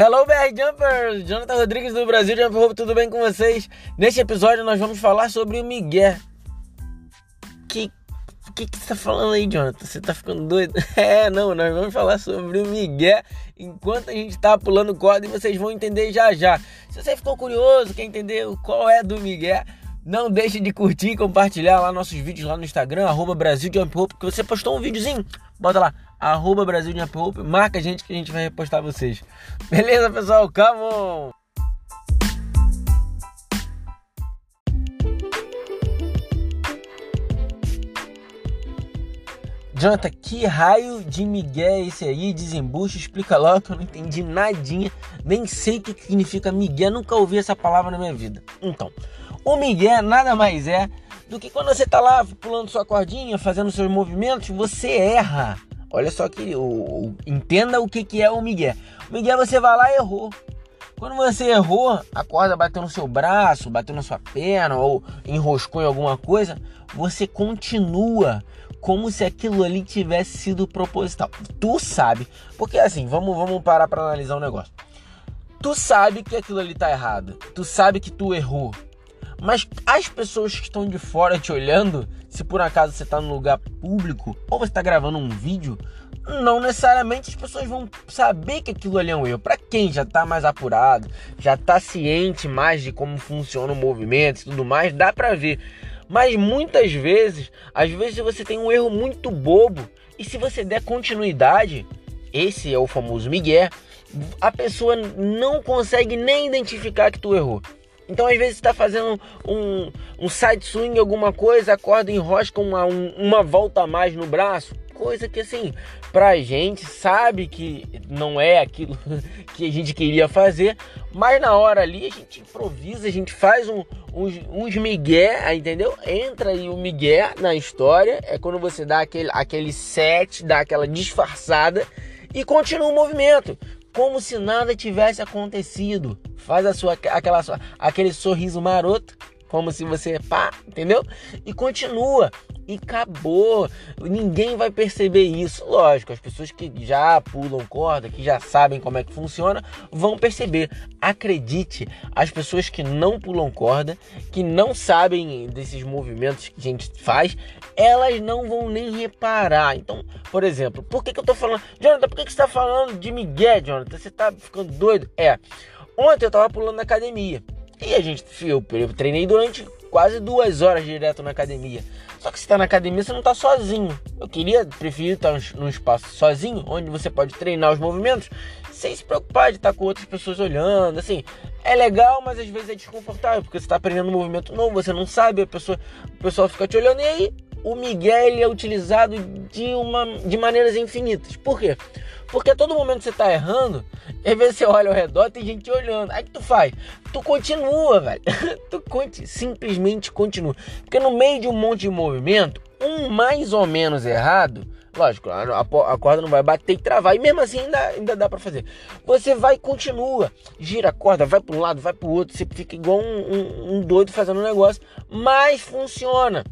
Hello, BR Jumpers! Jonathan Rodrigues do Brasil Jump Hope, tudo bem com vocês? Neste episódio nós vamos falar sobre o Miguel. Que que que você tá falando aí, Jonathan? Você tá ficando doido? É, não, nós vamos falar sobre o Miguel enquanto a gente tá pulando corda e vocês vão entender já já. Se você ficou curioso, quer entender qual é do Miguel, não deixe de curtir e compartilhar lá nossos vídeos lá no Instagram, arroba Brasil Jump Hope, que você postou um videozinho, bota lá, arroba Brasil Jump Hope, marca a gente que a gente vai repostar vocês. Beleza, pessoal? Come on! Jonathan, que raio de Miguel é esse aí? Desembucho, explica logo que eu não entendi nadinha, nem sei o que significa Miguel, nunca ouvi essa palavra na minha vida. Então, o Miguel nada mais é do que quando você tá lá pulando sua cordinha, fazendo seus movimentos, você erra. Olha só que o, o, entenda o que, que é o Miguel. O Miguel você vai lá e errou. Quando você errou, a corda bateu no seu braço, bateu na sua perna ou enroscou em alguma coisa, você continua como se aquilo ali tivesse sido proposital. Tu sabe, porque assim, vamos, vamos parar para analisar um negócio. Tu sabe que aquilo ali tá errado. Tu sabe que tu errou. Mas as pessoas que estão de fora te olhando, se por acaso você está no lugar público ou você está gravando um vídeo, não necessariamente as pessoas vão saber que aquilo ali é um erro. Para quem já está mais apurado, já está ciente mais de como funciona o movimento e tudo mais, dá para ver. Mas muitas vezes, às vezes você tem um erro muito bobo e se você der continuidade, esse é o famoso Miguel, a pessoa não consegue nem identificar que tu errou. Então, às vezes, você está fazendo um, um side swing, alguma coisa, a corda enrosca uma, um, uma volta a mais no braço. Coisa que, assim, pra gente sabe que não é aquilo que a gente queria fazer, mas na hora ali a gente improvisa, a gente faz um, uns, uns migué, entendeu? Entra aí o migué na história, é quando você dá aquele, aquele set, dá aquela disfarçada e continua o movimento como se nada tivesse acontecido. Faz a sua, aquela, aquele sorriso maroto, como se você pá, entendeu? E continua e acabou. Ninguém vai perceber isso. Lógico, as pessoas que já pulam corda, que já sabem como é que funciona, vão perceber. Acredite, as pessoas que não pulam corda, que não sabem desses movimentos que a gente faz, elas não vão nem reparar. Então, por exemplo, por que, que eu tô falando, Jonathan, por que, que você tá falando de Miguel, Jonathan? Você tá ficando doido? É, ontem eu tava pulando na academia. E a gente, eu, eu treinei durante quase duas horas direto na academia. Só que você está na academia, você não está sozinho. Eu queria, preferir estar num espaço sozinho, onde você pode treinar os movimentos, sem se preocupar de estar com outras pessoas olhando. Assim, é legal, mas às vezes é desconfortável, porque você está aprendendo um movimento novo, você não sabe, a pessoa, o pessoal fica te olhando, e aí o Miguel é utilizado de, uma, de maneiras infinitas. Por quê? Porque a todo momento você está errando, às vezes você olha ao redor, tem gente olhando. Aí que tu faz? Tu continua, velho. tu conti simplesmente continua. Porque no meio de um monte de movimento, um mais ou menos errado, lógico, a, a corda não vai bater e travar. E mesmo assim ainda, ainda dá para fazer. Você vai e continua. Gira a corda, vai para um lado, vai para o outro. Você fica igual um, um, um doido fazendo um negócio. Mas funciona.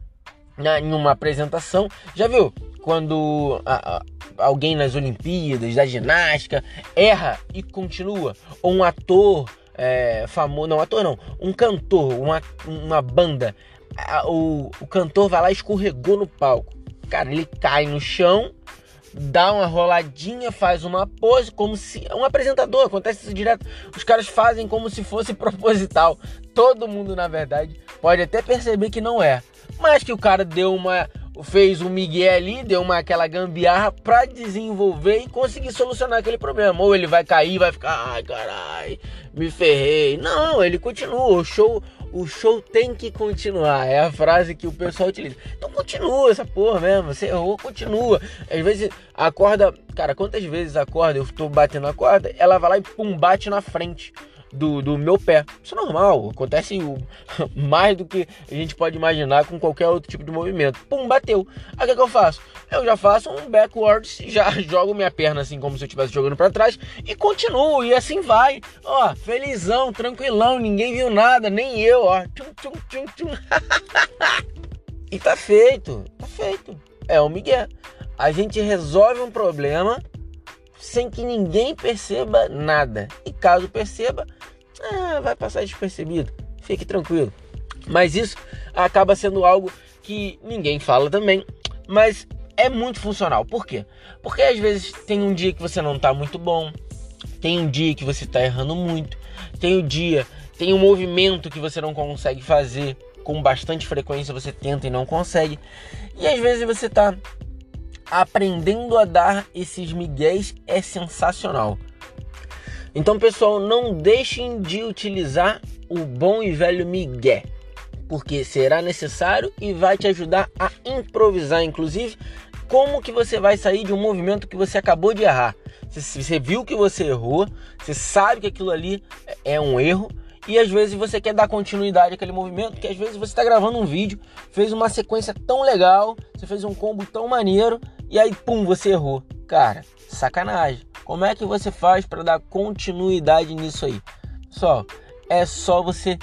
Na, em uma apresentação, já viu? Quando a, a, alguém nas Olimpíadas, da ginástica, erra e continua. Ou um ator é, famoso, não, ator não, um cantor, uma, uma banda, o, o cantor vai lá e escorregou no palco. Cara, ele cai no chão, dá uma roladinha, faz uma pose, como se. Um apresentador, acontece isso direto. Os caras fazem como se fosse proposital. Todo mundo, na verdade, pode até perceber que não é. Mas que o cara deu uma fez o Miguel ali, deu uma aquela gambiarra para desenvolver e conseguir solucionar aquele problema. Ou ele vai cair, vai ficar, ai carai, me ferrei. Não, ele continua. O show, o show tem que continuar. É a frase que o pessoal utiliza. Então continua essa porra mesmo. Você errou, continua. Às vezes a corda, cara, quantas vezes a corda, eu tô batendo a corda, ela vai lá e pum, bate na frente do, do meu pé. Isso é normal, acontece mais do que a gente pode imaginar com qualquer outro tipo de movimento. Pum, bateu. Aí o que, que eu faço? Eu já faço um backwards, já jogo minha perna assim como se eu estivesse jogando para trás e continuo, e assim vai. Ó, felizão, tranquilão, ninguém viu nada, nem eu, ó. Tchum, tchum, tchum, tchum. e tá feito, tá feito. É o Miguel. A gente resolve um problema sem que ninguém perceba nada. E caso perceba, ah, vai passar despercebido. Fique tranquilo. Mas isso acaba sendo algo que ninguém fala também, mas é muito funcional. Por quê? Porque às vezes tem um dia que você não está muito bom, tem um dia que você está errando muito, tem um dia, tem um movimento que você não consegue fazer com bastante frequência, você tenta e não consegue. E às vezes você está aprendendo a dar esses migués é sensacional. Então, pessoal, não deixem de utilizar o bom e velho migué, porque será necessário e vai te ajudar a improvisar, inclusive, como que você vai sair de um movimento que você acabou de errar. Você viu que você errou, você sabe que aquilo ali é um erro, e às vezes você quer dar continuidade àquele movimento, que às vezes você está gravando um vídeo, fez uma sequência tão legal, você fez um combo tão maneiro, e aí pum, você errou. Cara, sacanagem. Como é que você faz para dar continuidade nisso aí? Só é só você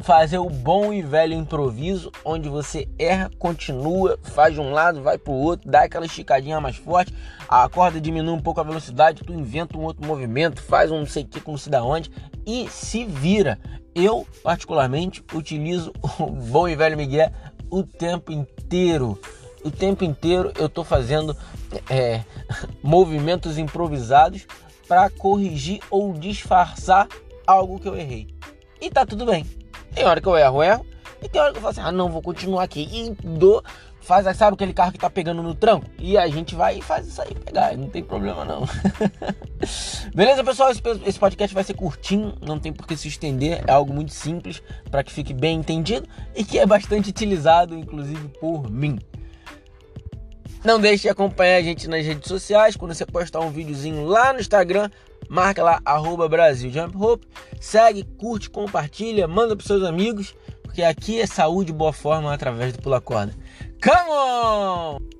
fazer o bom e velho improviso, onde você erra, continua, faz de um lado, vai pro outro, dá aquela esticadinha mais forte, a corda diminui um pouco a velocidade, tu inventa um outro movimento, faz um não sei o que, como se dá onde e se vira. Eu, particularmente, utilizo o bom e velho Miguel o tempo inteiro. O tempo inteiro eu tô fazendo é, movimentos improvisados para corrigir ou disfarçar algo que eu errei. E tá tudo bem. Tem hora que eu erro, erro. E tem hora que eu falo assim, ah não, vou continuar aqui. E dou, faz, sabe aquele carro que tá pegando no tranco? E a gente vai e faz isso aí pegar, não tem problema não. Beleza, pessoal? Esse, esse podcast vai ser curtinho, não tem por que se estender, é algo muito simples para que fique bem entendido e que é bastante utilizado, inclusive por mim. Não deixe de acompanhar a gente nas redes sociais. Quando você postar um videozinho lá no Instagram, marca lá, arroba Brasil Jump Hope, segue, curte, compartilha, manda para seus amigos, porque aqui é saúde e boa forma através do Pula Corda. Come on!